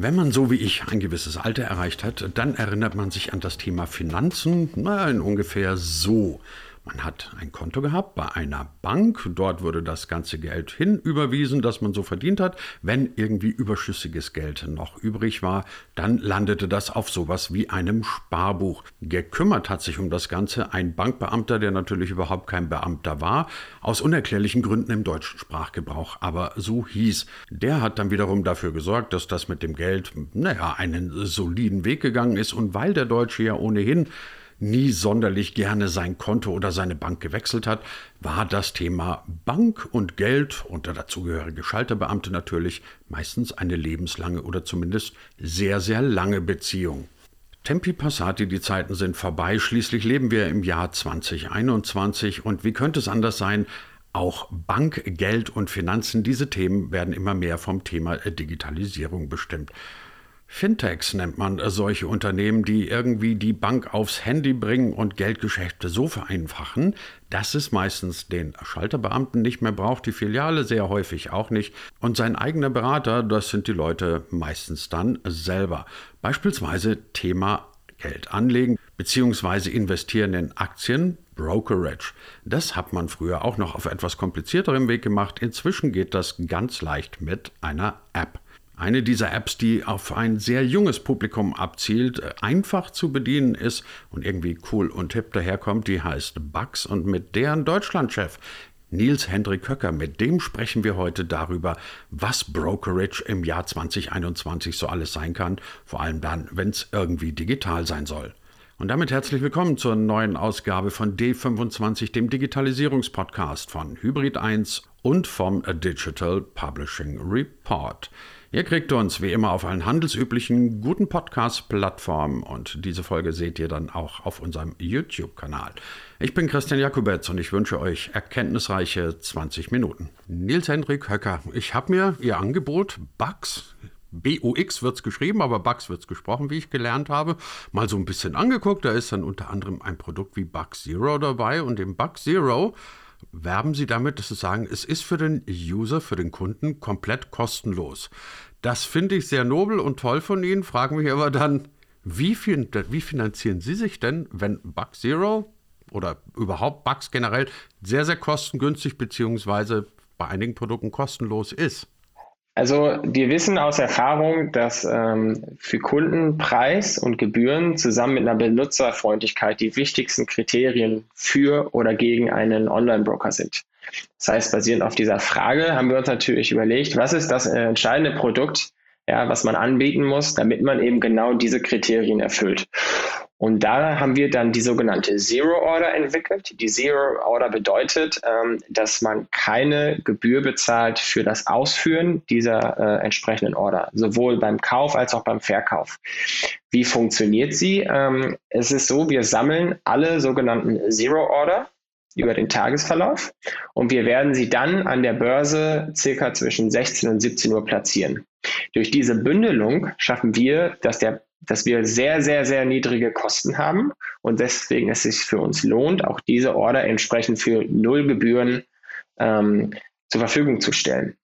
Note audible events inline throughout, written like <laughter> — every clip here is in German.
Wenn man so wie ich ein gewisses Alter erreicht hat, dann erinnert man sich an das Thema Finanzen na, in ungefähr so. Man hat ein Konto gehabt bei einer Bank, dort wurde das ganze Geld hinüberwiesen, das man so verdient hat. Wenn irgendwie überschüssiges Geld noch übrig war, dann landete das auf sowas wie einem Sparbuch. Gekümmert hat sich um das Ganze ein Bankbeamter, der natürlich überhaupt kein Beamter war, aus unerklärlichen Gründen im deutschen Sprachgebrauch, aber so hieß. Der hat dann wiederum dafür gesorgt, dass das mit dem Geld, naja, einen soliden Weg gegangen ist und weil der Deutsche ja ohnehin nie sonderlich gerne sein Konto oder seine Bank gewechselt hat, war das Thema Bank und Geld und der dazugehörige Schalterbeamte natürlich meistens eine lebenslange oder zumindest sehr, sehr lange Beziehung. Tempi passati, die Zeiten sind vorbei, schließlich leben wir im Jahr 2021 und wie könnte es anders sein, auch Bank, Geld und Finanzen, diese Themen werden immer mehr vom Thema Digitalisierung bestimmt. Fintechs nennt man solche Unternehmen, die irgendwie die Bank aufs Handy bringen und Geldgeschäfte so vereinfachen, dass es meistens den Schalterbeamten nicht mehr braucht, die Filiale sehr häufig auch nicht. Und sein eigener Berater, das sind die Leute meistens dann selber. Beispielsweise Thema Geld anlegen bzw. investieren in Aktien, Brokerage. Das hat man früher auch noch auf etwas komplizierterem Weg gemacht. Inzwischen geht das ganz leicht mit einer App. Eine dieser Apps, die auf ein sehr junges Publikum abzielt, einfach zu bedienen ist und irgendwie cool und hip daherkommt, die heißt Bugs und mit deren Deutschlandchef Nils Hendrik Höcker, mit dem sprechen wir heute darüber, was Brokerage im Jahr 2021 so alles sein kann, vor allem dann, wenn es irgendwie digital sein soll. Und damit herzlich willkommen zur neuen Ausgabe von D25, dem Digitalisierungspodcast von Hybrid 1 und vom Digital Publishing Report. Ihr kriegt uns wie immer auf allen handelsüblichen guten Podcast-Plattformen und diese Folge seht ihr dann auch auf unserem YouTube-Kanal. Ich bin Christian Jakubetz und ich wünsche euch erkenntnisreiche 20 Minuten. Nils Hendrik Höcker, ich habe mir Ihr Angebot Bugs B-U-X wird es geschrieben, aber Bugs wird es gesprochen, wie ich gelernt habe. Mal so ein bisschen angeguckt. Da ist dann unter anderem ein Produkt wie Bug Zero dabei. Und im Bug Zero werben sie damit, dass sie sagen, es ist für den User, für den Kunden komplett kostenlos. Das finde ich sehr nobel und toll von Ihnen, fragen mich aber dann, wie, viel, wie finanzieren Sie sich denn, wenn Bug Zero oder überhaupt Bugs generell sehr, sehr kostengünstig beziehungsweise bei einigen Produkten kostenlos ist? Also wir wissen aus Erfahrung, dass ähm, für Kunden Preis und Gebühren zusammen mit einer Benutzerfreundlichkeit die wichtigsten Kriterien für oder gegen einen Online-Broker sind. Das heißt, basierend auf dieser Frage haben wir uns natürlich überlegt, was ist das entscheidende Produkt, ja, was man anbieten muss, damit man eben genau diese Kriterien erfüllt. Und da haben wir dann die sogenannte Zero Order entwickelt. Die Zero Order bedeutet, ähm, dass man keine Gebühr bezahlt für das Ausführen dieser äh, entsprechenden Order, sowohl beim Kauf als auch beim Verkauf. Wie funktioniert sie? Ähm, es ist so, wir sammeln alle sogenannten Zero Order über den Tagesverlauf und wir werden sie dann an der Börse circa zwischen 16 und 17 Uhr platzieren. Durch diese Bündelung schaffen wir, dass der dass wir sehr, sehr, sehr niedrige Kosten haben und deswegen es sich für uns lohnt, auch diese Order entsprechend für null Gebühren ähm, zur Verfügung zu stellen.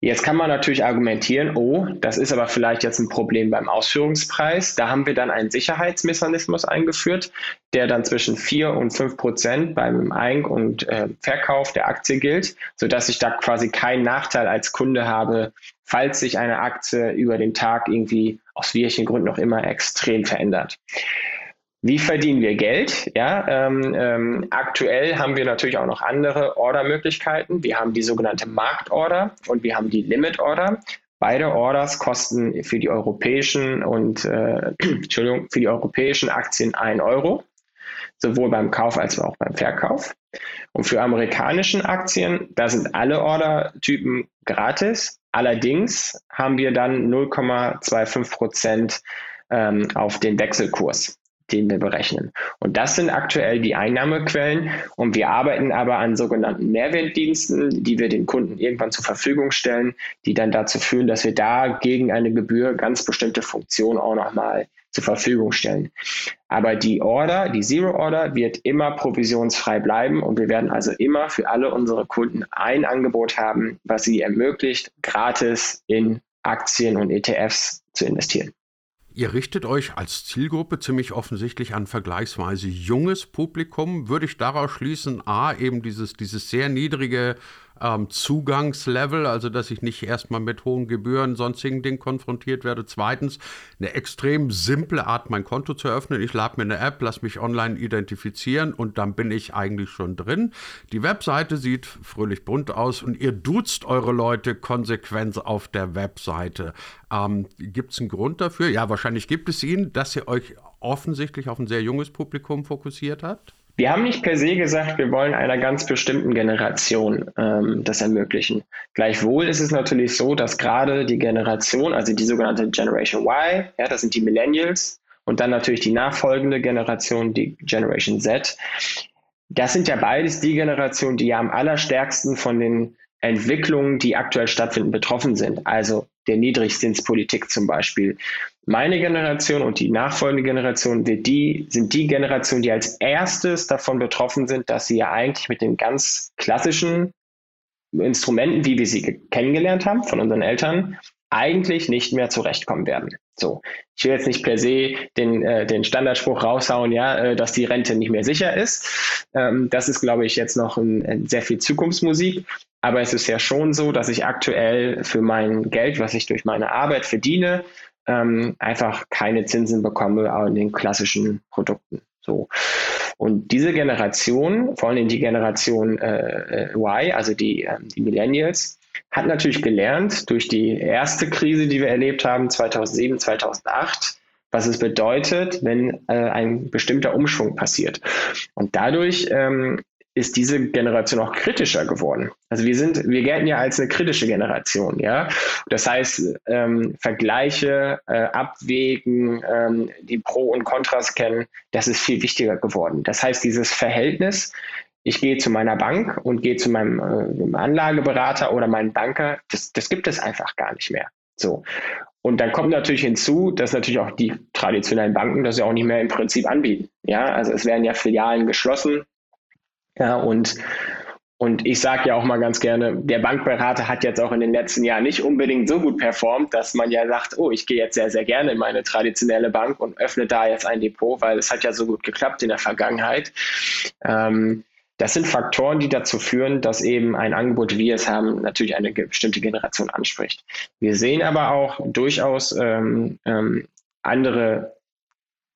Jetzt kann man natürlich argumentieren, oh, das ist aber vielleicht jetzt ein Problem beim Ausführungspreis. Da haben wir dann einen Sicherheitsmechanismus eingeführt, der dann zwischen 4 und 5 Prozent beim Ein- und äh, Verkauf der Aktie gilt, sodass ich da quasi keinen Nachteil als Kunde habe, falls sich eine Aktie über den Tag irgendwie aus welchen Gründen auch immer extrem verändert. Wie verdienen wir Geld? Ja, ähm, ähm, aktuell haben wir natürlich auch noch andere Ordermöglichkeiten. Wir haben die sogenannte Marktorder und wir haben die Limit-Order. Beide Orders kosten für die europäischen und äh, <clears throat> Entschuldigung, für die europäischen Aktien 1 Euro, sowohl beim Kauf als auch beim Verkauf. Und für amerikanischen Aktien, da sind alle Ordertypen gratis. Allerdings haben wir dann 0,25 Prozent ähm, auf den Wechselkurs den wir berechnen. Und das sind aktuell die Einnahmequellen. Und wir arbeiten aber an sogenannten Mehrwertdiensten, die wir den Kunden irgendwann zur Verfügung stellen, die dann dazu führen, dass wir da gegen eine Gebühr ganz bestimmte Funktionen auch nochmal zur Verfügung stellen. Aber die Order, die Zero Order, wird immer provisionsfrei bleiben und wir werden also immer für alle unsere Kunden ein Angebot haben, was sie ermöglicht, gratis in Aktien und ETFs zu investieren. Ihr richtet euch als Zielgruppe ziemlich offensichtlich an vergleichsweise junges Publikum. Würde ich daraus schließen, a, eben dieses, dieses sehr niedrige ähm, Zugangslevel, also dass ich nicht erstmal mit hohen Gebühren, sonstigen Dingen konfrontiert werde. Zweitens, eine extrem simple Art, mein Konto zu eröffnen. Ich lade mir eine App, lasse mich online identifizieren und dann bin ich eigentlich schon drin. Die Webseite sieht fröhlich bunt aus und ihr duzt eure Leute konsequent auf der Webseite. Ähm, gibt es einen Grund dafür? Ja, wahrscheinlich gibt es ihn, dass ihr euch offensichtlich auf ein sehr junges Publikum fokussiert habt. Wir haben nicht per se gesagt, wir wollen einer ganz bestimmten Generation ähm, das ermöglichen. Gleichwohl ist es natürlich so, dass gerade die Generation, also die sogenannte Generation Y, ja, das sind die Millennials, und dann natürlich die nachfolgende Generation, die Generation Z, das sind ja beides die Generationen, die ja am allerstärksten von den Entwicklungen, die aktuell stattfinden, betroffen sind. Also der Niedrigzinspolitik zum Beispiel. Meine Generation und die nachfolgende Generation wird die, sind die Generationen, die als erstes davon betroffen sind, dass sie ja eigentlich mit den ganz klassischen Instrumenten, wie wir sie kennengelernt haben von unseren Eltern, eigentlich nicht mehr zurechtkommen werden. So, ich will jetzt nicht per se den, äh, den Standardspruch raushauen, ja, äh, dass die Rente nicht mehr sicher ist. Ähm, das ist, glaube ich, jetzt noch ein, ein sehr viel Zukunftsmusik. Aber es ist ja schon so, dass ich aktuell für mein Geld, was ich durch meine Arbeit verdiene, ähm, einfach keine Zinsen bekomme in den klassischen Produkten. So. Und diese Generation, vor allem die Generation äh, äh Y, also die, äh, die Millennials, hat natürlich gelernt durch die erste Krise, die wir erlebt haben, 2007, 2008, was es bedeutet, wenn äh, ein bestimmter Umschwung passiert. Und dadurch ähm, ist diese Generation auch kritischer geworden. Also wir sind, wir gelten ja als eine kritische Generation, ja. Das heißt, ähm, Vergleiche, äh, abwägen, ähm, die Pro und Kontras kennen, das ist viel wichtiger geworden. Das heißt, dieses Verhältnis, ich gehe zu meiner Bank und gehe zu meinem äh, Anlageberater oder meinem Banker, das, das gibt es einfach gar nicht mehr. So. Und dann kommt natürlich hinzu, dass natürlich auch die traditionellen Banken das ja auch nicht mehr im Prinzip anbieten. Ja, also es werden ja Filialen geschlossen, ja, und, und ich sage ja auch mal ganz gerne, der Bankberater hat jetzt auch in den letzten Jahren nicht unbedingt so gut performt, dass man ja sagt, oh, ich gehe jetzt sehr, sehr gerne in meine traditionelle Bank und öffne da jetzt ein Depot, weil es hat ja so gut geklappt in der Vergangenheit. Ähm, das sind Faktoren, die dazu führen, dass eben ein Angebot, wie wir es haben, natürlich eine bestimmte Generation anspricht. Wir sehen aber auch durchaus ähm, ähm, andere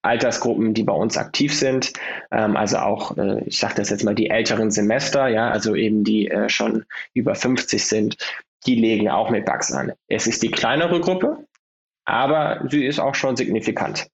Altersgruppen, die bei uns aktiv sind. Ähm, also auch, äh, ich sage das jetzt mal, die älteren Semester, ja, also eben die äh, schon über 50 sind, die legen auch mit Bugs an. Es ist die kleinere Gruppe, aber sie ist auch schon signifikant.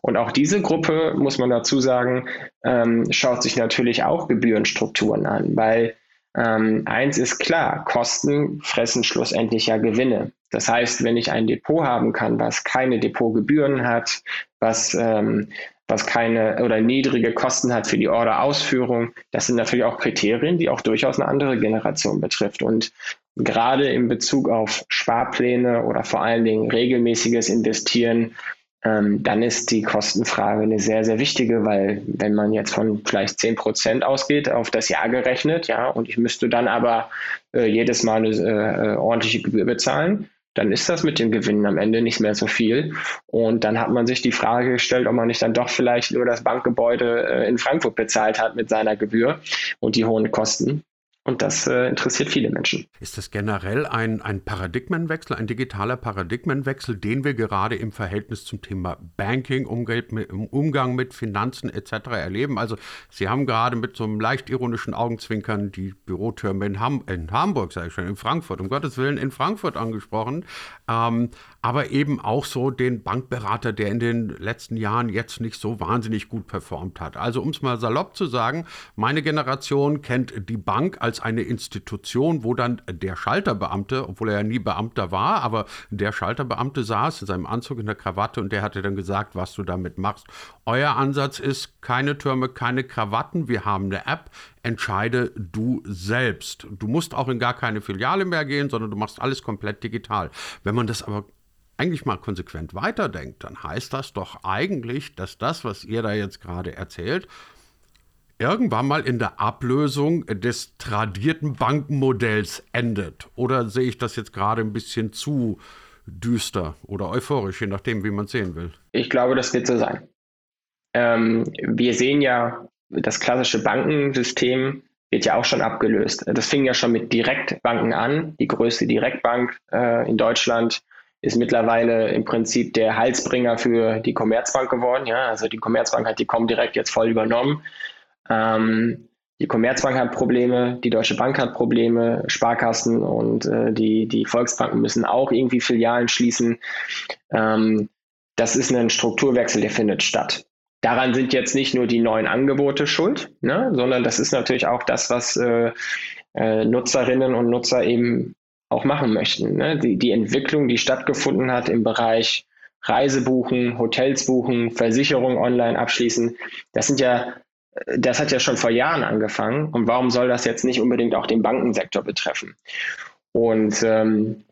Und auch diese Gruppe, muss man dazu sagen, ähm, schaut sich natürlich auch Gebührenstrukturen an, weil ähm, eins ist klar, Kosten fressen schlussendlich ja Gewinne. Das heißt, wenn ich ein Depot haben kann, was keine Depotgebühren hat, was, ähm, was keine oder niedrige Kosten hat für die Orderausführung, das sind natürlich auch Kriterien, die auch durchaus eine andere Generation betrifft. Und gerade in Bezug auf Sparpläne oder vor allen Dingen regelmäßiges Investieren ähm, dann ist die Kostenfrage eine sehr, sehr wichtige, weil wenn man jetzt von vielleicht 10 Prozent ausgeht, auf das Jahr gerechnet, ja, und ich müsste dann aber äh, jedes Mal eine äh, ordentliche Gebühr bezahlen, dann ist das mit den Gewinnen am Ende nicht mehr so viel. Und dann hat man sich die Frage gestellt, ob man nicht dann doch vielleicht nur das Bankgebäude äh, in Frankfurt bezahlt hat mit seiner Gebühr und die hohen Kosten. Und das äh, interessiert viele Menschen. Ist das generell ein, ein Paradigmenwechsel, ein digitaler Paradigmenwechsel, den wir gerade im Verhältnis zum Thema Banking, Umgang mit Finanzen etc. erleben? Also Sie haben gerade mit so einem leicht ironischen Augenzwinkern die Bürotürme in, Ham in Hamburg, sage ich schon, in Frankfurt, um Gottes Willen in Frankfurt angesprochen. Ähm, aber eben auch so den Bankberater, der in den letzten Jahren jetzt nicht so wahnsinnig gut performt hat. Also um es mal salopp zu sagen, meine Generation kennt die Bank als eine Institution, wo dann der Schalterbeamte, obwohl er ja nie Beamter war, aber der Schalterbeamte saß in seinem Anzug in der Krawatte und der hatte dann gesagt, was du damit machst. Euer Ansatz ist keine Türme, keine Krawatten, wir haben eine App, entscheide du selbst. Du musst auch in gar keine Filiale mehr gehen, sondern du machst alles komplett digital. Wenn man das aber eigentlich mal konsequent weiterdenkt, dann heißt das doch eigentlich, dass das, was ihr da jetzt gerade erzählt, irgendwann mal in der Ablösung des tradierten Bankenmodells endet? Oder sehe ich das jetzt gerade ein bisschen zu düster oder euphorisch, je nachdem, wie man es sehen will? Ich glaube, das wird so sein. Ähm, wir sehen ja, das klassische Bankensystem wird ja auch schon abgelöst. Das fing ja schon mit Direktbanken an. Die größte Direktbank äh, in Deutschland ist mittlerweile im Prinzip der Halsbringer für die Commerzbank geworden. Ja, also die Commerzbank hat die Comdirect jetzt voll übernommen. Ähm, die Commerzbank hat Probleme, die Deutsche Bank hat Probleme, Sparkassen und äh, die, die Volksbanken müssen auch irgendwie Filialen schließen. Ähm, das ist ein Strukturwechsel, der findet statt. Daran sind jetzt nicht nur die neuen Angebote schuld, ne, sondern das ist natürlich auch das, was äh, äh, Nutzerinnen und Nutzer eben auch machen möchten. Ne? Die, die Entwicklung, die stattgefunden hat im Bereich Reise buchen, Hotels buchen, Versicherung online abschließen, das sind ja, das hat ja schon vor Jahren angefangen. Und warum soll das jetzt nicht unbedingt auch den Bankensektor betreffen? Und ähm,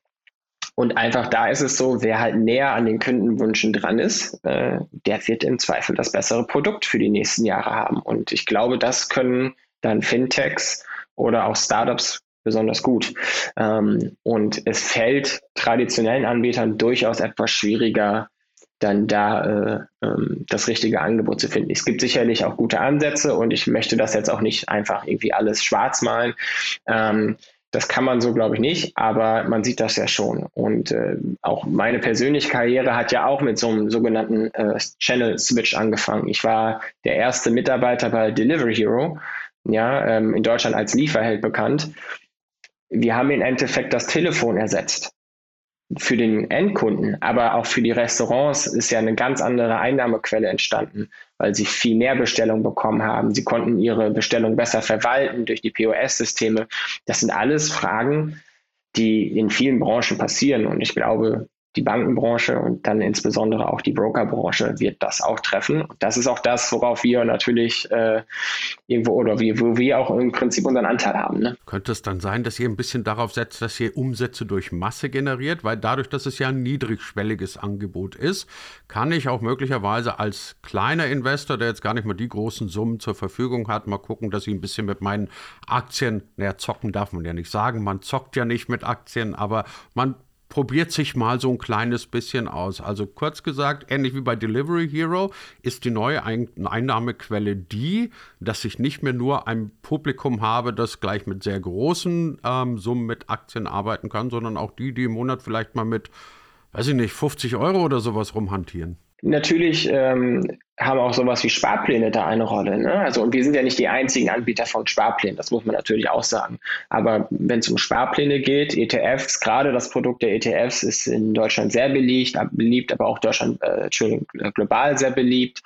und einfach da ist es so, wer halt näher an den Kundenwünschen dran ist, äh, der wird im Zweifel das bessere Produkt für die nächsten Jahre haben. Und ich glaube, das können dann Fintechs oder auch Startups besonders gut. Ähm, und es fällt traditionellen Anbietern durchaus etwas schwieriger, dann da äh, ähm, das richtige Angebot zu finden. Es gibt sicherlich auch gute Ansätze und ich möchte das jetzt auch nicht einfach irgendwie alles schwarz malen. Ähm, das kann man so, glaube ich, nicht, aber man sieht das ja schon. Und äh, auch meine persönliche Karriere hat ja auch mit so einem sogenannten äh, Channel Switch angefangen. Ich war der erste Mitarbeiter bei Delivery Hero, ja, ähm, in Deutschland als Lieferheld bekannt wir haben im Endeffekt das Telefon ersetzt für den Endkunden, aber auch für die Restaurants ist ja eine ganz andere Einnahmequelle entstanden, weil sie viel mehr Bestellungen bekommen haben. Sie konnten ihre Bestellung besser verwalten durch die POS-Systeme. Das sind alles Fragen, die in vielen Branchen passieren. Und ich glaube, die Bankenbranche und dann insbesondere auch die Brokerbranche wird das auch treffen. Und das ist auch das, worauf wir natürlich äh, irgendwo oder wie, wo wir auch im Prinzip unseren Anteil haben. Ne? Könnte es dann sein, dass ihr ein bisschen darauf setzt, dass ihr Umsätze durch Masse generiert? Weil dadurch, dass es ja ein niedrigschwelliges Angebot ist, kann ich auch möglicherweise als kleiner Investor, der jetzt gar nicht mal die großen Summen zur Verfügung hat, mal gucken, dass ich ein bisschen mit meinen Aktien, naja, zocken darf man ja nicht sagen, man zockt ja nicht mit Aktien, aber man probiert sich mal so ein kleines bisschen aus. Also kurz gesagt, ähnlich wie bei Delivery Hero ist die neue Einnahmequelle die, dass ich nicht mehr nur ein Publikum habe, das gleich mit sehr großen ähm, Summen mit Aktien arbeiten kann, sondern auch die, die im Monat vielleicht mal mit, weiß ich nicht, 50 Euro oder sowas rumhantieren. Natürlich ähm, haben auch sowas wie Sparpläne da eine Rolle. Ne? Also, und wir sind ja nicht die einzigen Anbieter von Sparplänen, das muss man natürlich auch sagen. Aber wenn es um Sparpläne geht, ETFs, gerade das Produkt der ETFs ist in Deutschland sehr beliebt, beliebt aber auch Deutschland, äh, global sehr beliebt.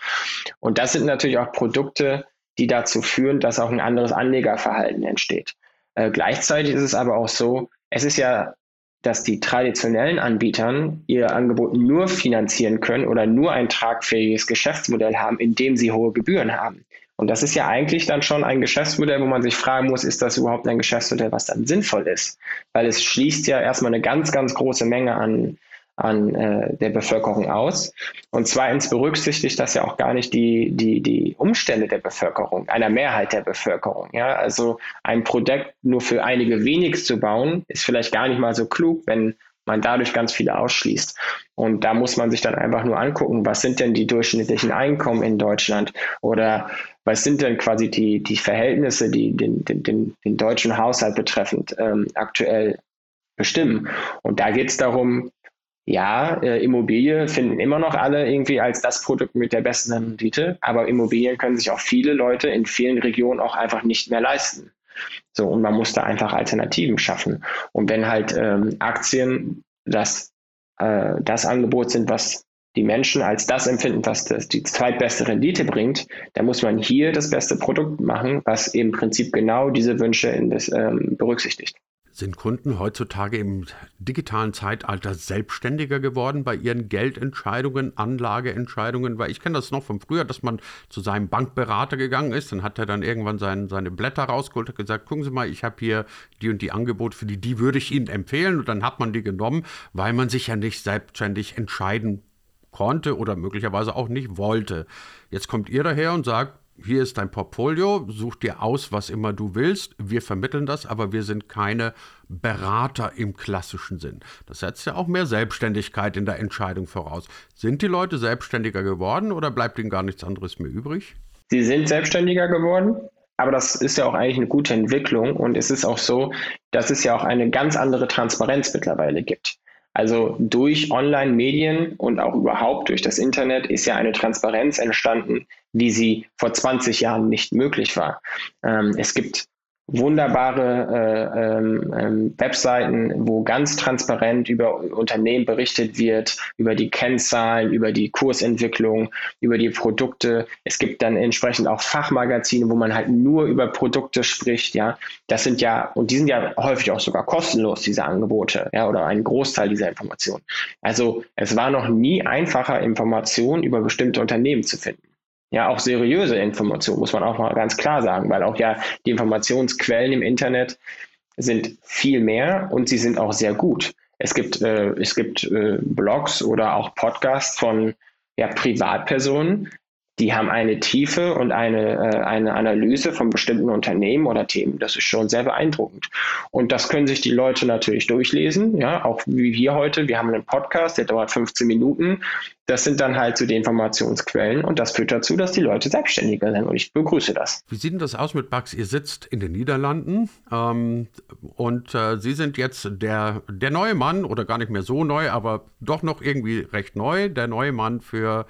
Und das sind natürlich auch Produkte, die dazu führen, dass auch ein anderes Anlegerverhalten entsteht. Äh, gleichzeitig ist es aber auch so, es ist ja dass die traditionellen Anbietern ihr Angebot nur finanzieren können oder nur ein tragfähiges Geschäftsmodell haben, indem sie hohe Gebühren haben. Und das ist ja eigentlich dann schon ein Geschäftsmodell, wo man sich fragen muss, ist das überhaupt ein Geschäftsmodell, was dann sinnvoll ist? Weil es schließt ja erstmal eine ganz, ganz große Menge an an äh, der Bevölkerung aus. Und zweitens berücksichtigt das ja auch gar nicht die, die, die Umstände der Bevölkerung, einer Mehrheit der Bevölkerung. Ja? Also ein Produkt nur für einige wenig zu bauen, ist vielleicht gar nicht mal so klug, wenn man dadurch ganz viele ausschließt. Und da muss man sich dann einfach nur angucken, was sind denn die durchschnittlichen Einkommen in Deutschland oder was sind denn quasi die, die Verhältnisse, die den, den, den, den deutschen Haushalt betreffend ähm, aktuell bestimmen. Und da geht es darum, ja, äh, Immobilie finden immer noch alle irgendwie als das Produkt mit der besten Rendite, aber Immobilien können sich auch viele Leute in vielen Regionen auch einfach nicht mehr leisten. So, und man muss da einfach Alternativen schaffen. Und wenn halt ähm, Aktien das, äh, das Angebot sind, was die Menschen als das empfinden, was das, die zweitbeste Rendite bringt, dann muss man hier das beste Produkt machen, was im Prinzip genau diese Wünsche in das, ähm, berücksichtigt. Sind Kunden heutzutage im digitalen Zeitalter selbstständiger geworden bei ihren Geldentscheidungen, Anlageentscheidungen? Weil ich kenne das noch von früher, dass man zu seinem Bankberater gegangen ist, dann hat er dann irgendwann sein, seine Blätter rausgeholt und gesagt, gucken Sie mal, ich habe hier die und die Angebote für die, die würde ich Ihnen empfehlen und dann hat man die genommen, weil man sich ja nicht selbstständig entscheiden konnte oder möglicherweise auch nicht wollte. Jetzt kommt ihr daher und sagt, hier ist dein Portfolio, such dir aus, was immer du willst. Wir vermitteln das, aber wir sind keine Berater im klassischen Sinn. Das setzt ja auch mehr Selbstständigkeit in der Entscheidung voraus. Sind die Leute selbstständiger geworden oder bleibt ihnen gar nichts anderes mehr übrig? Sie sind selbstständiger geworden. Aber das ist ja auch eigentlich eine gute Entwicklung und es ist auch so, dass es ja auch eine ganz andere Transparenz mittlerweile gibt. Also durch Online-Medien und auch überhaupt durch das Internet ist ja eine Transparenz entstanden, wie sie vor 20 Jahren nicht möglich war. Ähm, es gibt wunderbare äh, ähm, ähm, Webseiten, wo ganz transparent über Unternehmen berichtet wird, über die Kennzahlen, über die Kursentwicklung, über die Produkte. Es gibt dann entsprechend auch Fachmagazine, wo man halt nur über Produkte spricht. Ja, das sind ja und die sind ja häufig auch sogar kostenlos diese Angebote, ja, oder ein Großteil dieser Informationen. Also es war noch nie einfacher, Informationen über bestimmte Unternehmen zu finden ja auch seriöse Informationen, muss man auch mal ganz klar sagen, weil auch ja die Informationsquellen im Internet sind viel mehr und sie sind auch sehr gut. Es gibt, äh, es gibt äh, Blogs oder auch Podcasts von ja, Privatpersonen, die haben eine Tiefe und eine, äh, eine Analyse von bestimmten Unternehmen oder Themen. Das ist schon sehr beeindruckend. Und das können sich die Leute natürlich durchlesen, ja, auch wie wir heute. Wir haben einen Podcast, der dauert 15 Minuten. Das sind dann halt so die Informationsquellen und das führt dazu, dass die Leute selbstständiger sind und ich begrüße das. Wie sieht denn das aus mit Bugs? Ihr sitzt in den Niederlanden ähm, und äh, Sie sind jetzt der, der neue Mann oder gar nicht mehr so neu, aber doch noch irgendwie recht neu, der neue Mann für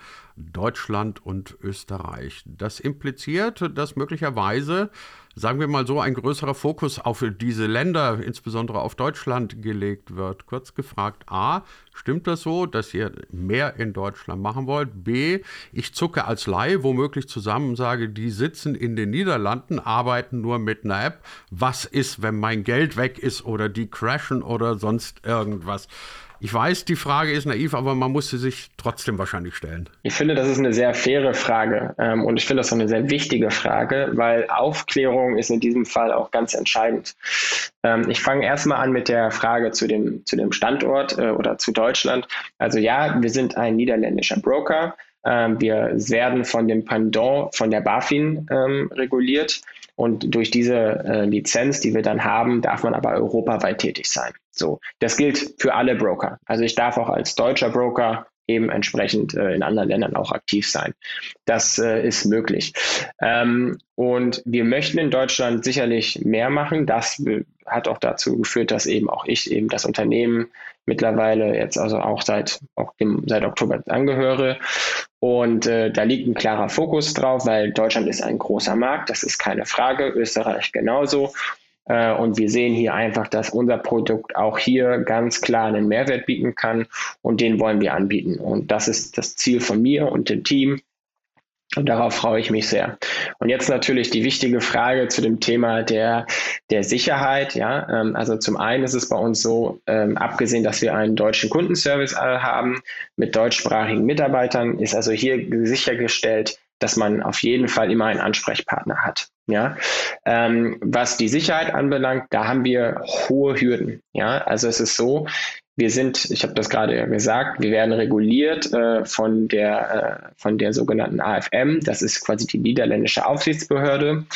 Deutschland und Österreich. Das impliziert, dass möglicherweise, sagen wir mal so, ein größerer Fokus auf diese Länder, insbesondere auf Deutschland, gelegt wird. Kurz gefragt, a, stimmt das so, dass ihr mehr in Deutschland machen wollt? B, ich zucke als Laie womöglich zusammen, sage, die sitzen in den Niederlanden, arbeiten nur mit einer App. Was ist, wenn mein Geld weg ist oder die crashen oder sonst irgendwas? Ich weiß, die Frage ist naiv, aber man muss sie sich trotzdem wahrscheinlich stellen. Ich finde, das ist eine sehr faire Frage ähm, und ich finde das auch eine sehr wichtige Frage, weil Aufklärung ist in diesem Fall auch ganz entscheidend. Ähm, ich fange erstmal an mit der Frage zu dem, zu dem Standort äh, oder zu Deutschland. Also ja, wir sind ein niederländischer Broker. Ähm, wir werden von dem Pendant von der BaFin ähm, reguliert. Und durch diese äh, Lizenz, die wir dann haben, darf man aber europaweit tätig sein. So, das gilt für alle Broker. Also ich darf auch als deutscher Broker eben entsprechend äh, in anderen Ländern auch aktiv sein. Das äh, ist möglich. Ähm, und wir möchten in Deutschland sicherlich mehr machen. Das hat auch dazu geführt, dass eben auch ich eben das Unternehmen mittlerweile jetzt also auch seit, auch dem, seit Oktober angehöre. Und äh, da liegt ein klarer Fokus drauf, weil Deutschland ist ein großer Markt, das ist keine Frage, Österreich genauso. Äh, und wir sehen hier einfach, dass unser Produkt auch hier ganz klar einen Mehrwert bieten kann und den wollen wir anbieten. Und das ist das Ziel von mir und dem Team. Und darauf freue ich mich sehr. Und jetzt natürlich die wichtige Frage zu dem Thema der, der Sicherheit. Ja, ähm, also zum einen ist es bei uns so, ähm, abgesehen, dass wir einen deutschen Kundenservice äh, haben mit deutschsprachigen Mitarbeitern, ist also hier sichergestellt, dass man auf jeden Fall immer einen Ansprechpartner hat. Ja, ähm, was die Sicherheit anbelangt, da haben wir hohe Hürden. Ja, also es ist so, wir sind, ich habe das gerade gesagt, wir werden reguliert äh, von der äh, von der sogenannten AFM. Das ist quasi die niederländische Aufsichtsbehörde.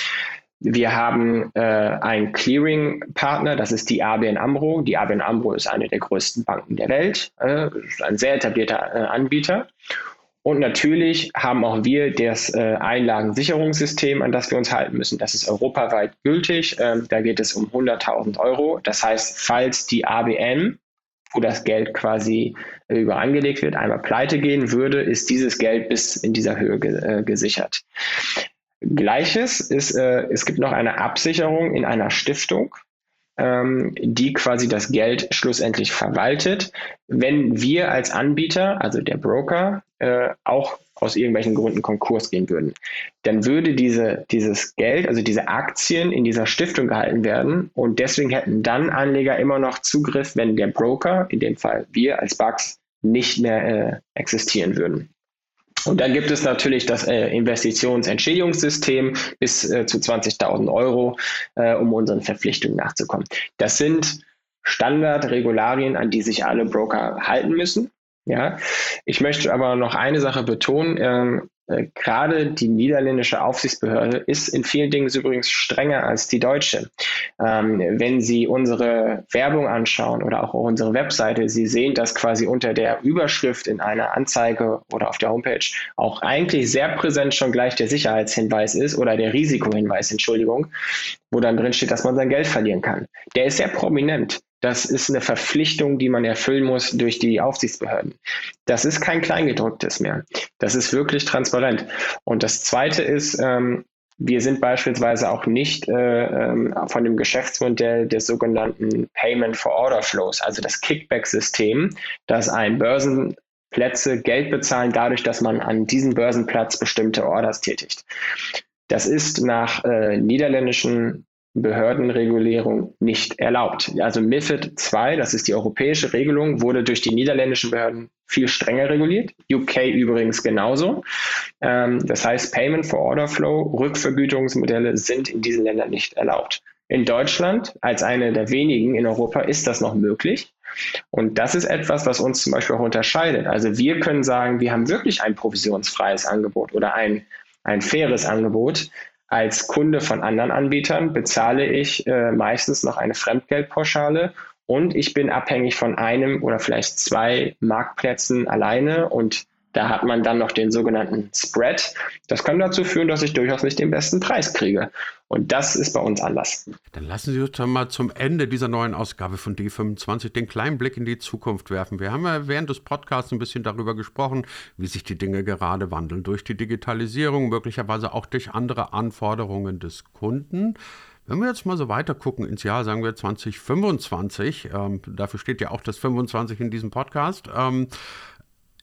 Wir haben äh, einen Clearing-Partner, das ist die ABN AMRO. Die ABN AMRO ist eine der größten Banken der Welt, äh, ein sehr etablierter äh, Anbieter. Und natürlich haben auch wir das äh, Einlagensicherungssystem, an das wir uns halten müssen. Das ist europaweit gültig. Ähm, da geht es um 100.000 Euro. Das heißt, falls die ABN, wo das Geld quasi äh, über angelegt wird, einmal pleite gehen würde, ist dieses Geld bis in dieser Höhe äh, gesichert. Gleiches ist, es gibt noch eine Absicherung in einer Stiftung die quasi das Geld schlussendlich verwaltet. Wenn wir als Anbieter, also der Broker, äh, auch aus irgendwelchen Gründen Konkurs gehen würden, dann würde diese, dieses Geld, also diese Aktien in dieser Stiftung gehalten werden und deswegen hätten dann Anleger immer noch Zugriff, wenn der Broker, in dem Fall wir als Bugs, nicht mehr äh, existieren würden. Und dann gibt es natürlich das äh, Investitionsentschädigungssystem bis äh, zu 20.000 Euro, äh, um unseren Verpflichtungen nachzukommen. Das sind Standardregularien, an die sich alle Broker halten müssen. Ja, ich möchte aber noch eine Sache betonen. Ähm, äh, gerade die niederländische Aufsichtsbehörde ist in vielen Dingen übrigens strenger als die deutsche. Ähm, wenn Sie unsere Werbung anschauen oder auch unsere Webseite, Sie sehen, dass quasi unter der Überschrift in einer Anzeige oder auf der Homepage auch eigentlich sehr präsent schon gleich der Sicherheitshinweis ist oder der Risikohinweis, Entschuldigung, wo dann drin steht, dass man sein Geld verlieren kann. Der ist sehr prominent. Das ist eine Verpflichtung, die man erfüllen muss durch die Aufsichtsbehörden. Das ist kein Kleingedrucktes mehr. Das ist wirklich transparent. Und das Zweite ist, ähm, wir sind beispielsweise auch nicht äh, ähm, von dem Geschäftsmodell des sogenannten Payment for Order Flows, also das Kickback-System, dass ein Börsenplätze Geld bezahlen dadurch, dass man an diesem Börsenplatz bestimmte Orders tätigt. Das ist nach äh, niederländischen Behördenregulierung nicht erlaubt. Also MIFID II, das ist die europäische Regelung, wurde durch die niederländischen Behörden viel strenger reguliert. UK übrigens genauso. Ähm, das heißt, Payment for Order Flow, Rückvergütungsmodelle sind in diesen Ländern nicht erlaubt. In Deutschland, als eine der wenigen in Europa, ist das noch möglich. Und das ist etwas, was uns zum Beispiel auch unterscheidet. Also wir können sagen, wir haben wirklich ein provisionsfreies Angebot oder ein, ein faires Angebot. Als Kunde von anderen Anbietern bezahle ich äh, meistens noch eine Fremdgeldpauschale und ich bin abhängig von einem oder vielleicht zwei Marktplätzen alleine und da hat man dann noch den sogenannten Spread. Das kann dazu führen, dass ich durchaus nicht den besten Preis kriege. Und das ist bei uns anders. Dann lassen Sie uns dann mal zum Ende dieser neuen Ausgabe von D25 den kleinen Blick in die Zukunft werfen. Wir haben ja während des Podcasts ein bisschen darüber gesprochen, wie sich die Dinge gerade wandeln durch die Digitalisierung, möglicherweise auch durch andere Anforderungen des Kunden. Wenn wir jetzt mal so weiter gucken ins Jahr, sagen wir 2025, ähm, dafür steht ja auch das 25 in diesem Podcast, ähm,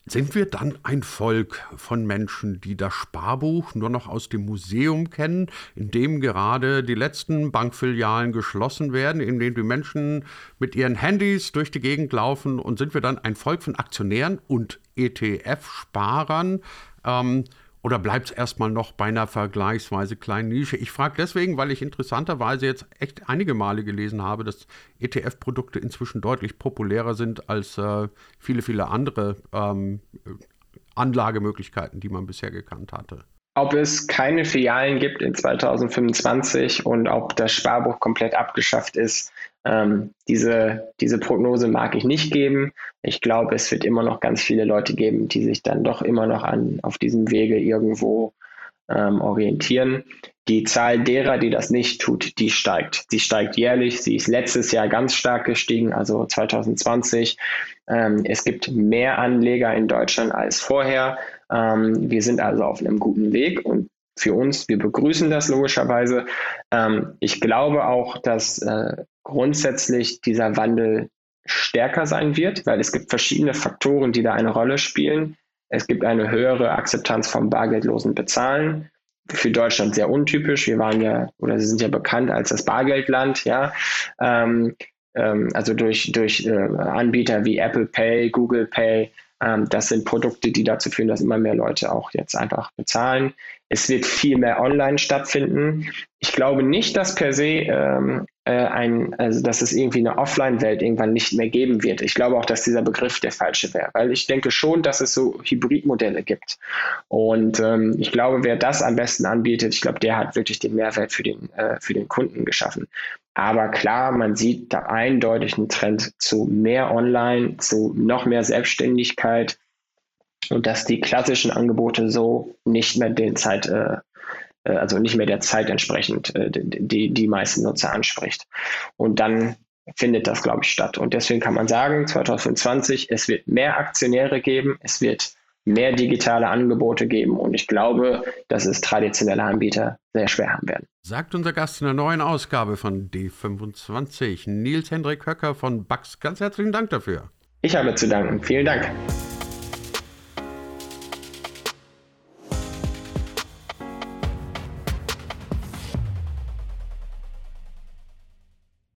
sind wir dann ein Volk von Menschen, die das Sparbuch nur noch aus dem Museum kennen, in dem gerade die letzten Bankfilialen geschlossen werden, in dem die Menschen mit ihren Handys durch die Gegend laufen und sind wir dann ein Volk von Aktionären und ETF-Sparern? Ähm, oder bleibt es erstmal noch bei einer vergleichsweise kleinen Nische? Ich frage deswegen, weil ich interessanterweise jetzt echt einige Male gelesen habe, dass ETF-Produkte inzwischen deutlich populärer sind als äh, viele, viele andere ähm, Anlagemöglichkeiten, die man bisher gekannt hatte ob es keine Filialen gibt in 2025 und ob das Sparbuch komplett abgeschafft ist. Ähm, diese, diese Prognose mag ich nicht geben. Ich glaube, es wird immer noch ganz viele Leute geben, die sich dann doch immer noch an, auf diesem Wege irgendwo ähm, orientieren. Die Zahl derer, die das nicht tut, die steigt. Sie steigt jährlich. Sie ist letztes Jahr ganz stark gestiegen, also 2020. Ähm, es gibt mehr Anleger in Deutschland als vorher. Ähm, wir sind also auf einem guten Weg und für uns, wir begrüßen das logischerweise. Ähm, ich glaube auch, dass äh, grundsätzlich dieser Wandel stärker sein wird, weil es gibt verschiedene Faktoren, die da eine Rolle spielen. Es gibt eine höhere Akzeptanz vom bargeldlosen Bezahlen. Für Deutschland sehr untypisch. Wir waren ja oder sie sind ja bekannt als das Bargeldland, ja. Ähm, ähm, also durch, durch äh, Anbieter wie Apple Pay, Google Pay, ähm, das sind Produkte, die dazu führen, dass immer mehr Leute auch jetzt einfach bezahlen. Es wird viel mehr online stattfinden. Ich glaube nicht, dass per se ähm, äh, ein, also dass es irgendwie eine Offline-Welt irgendwann nicht mehr geben wird. Ich glaube auch, dass dieser Begriff der falsche wäre, weil ich denke schon, dass es so Hybridmodelle gibt. Und ähm, ich glaube, wer das am besten anbietet, ich glaube, der hat wirklich den Mehrwert für den, äh, für den Kunden geschaffen. Aber klar, man sieht da eindeutig einen Trend zu mehr Online, zu noch mehr Selbstständigkeit und dass die klassischen Angebote so nicht mehr den Zeit, äh, äh also nicht mehr der Zeit entsprechend äh, die, die meisten Nutzer anspricht. Und dann findet das, glaube ich, statt. Und deswegen kann man sagen, 2020, es wird mehr Aktionäre geben, es wird mehr digitale Angebote geben und ich glaube, dass es traditionelle Anbieter sehr schwer haben werden. Sagt unser Gast in der neuen Ausgabe von D25, Nils Hendrik Höcker von Bax. Ganz herzlichen Dank dafür. Ich habe zu danken. Vielen Dank.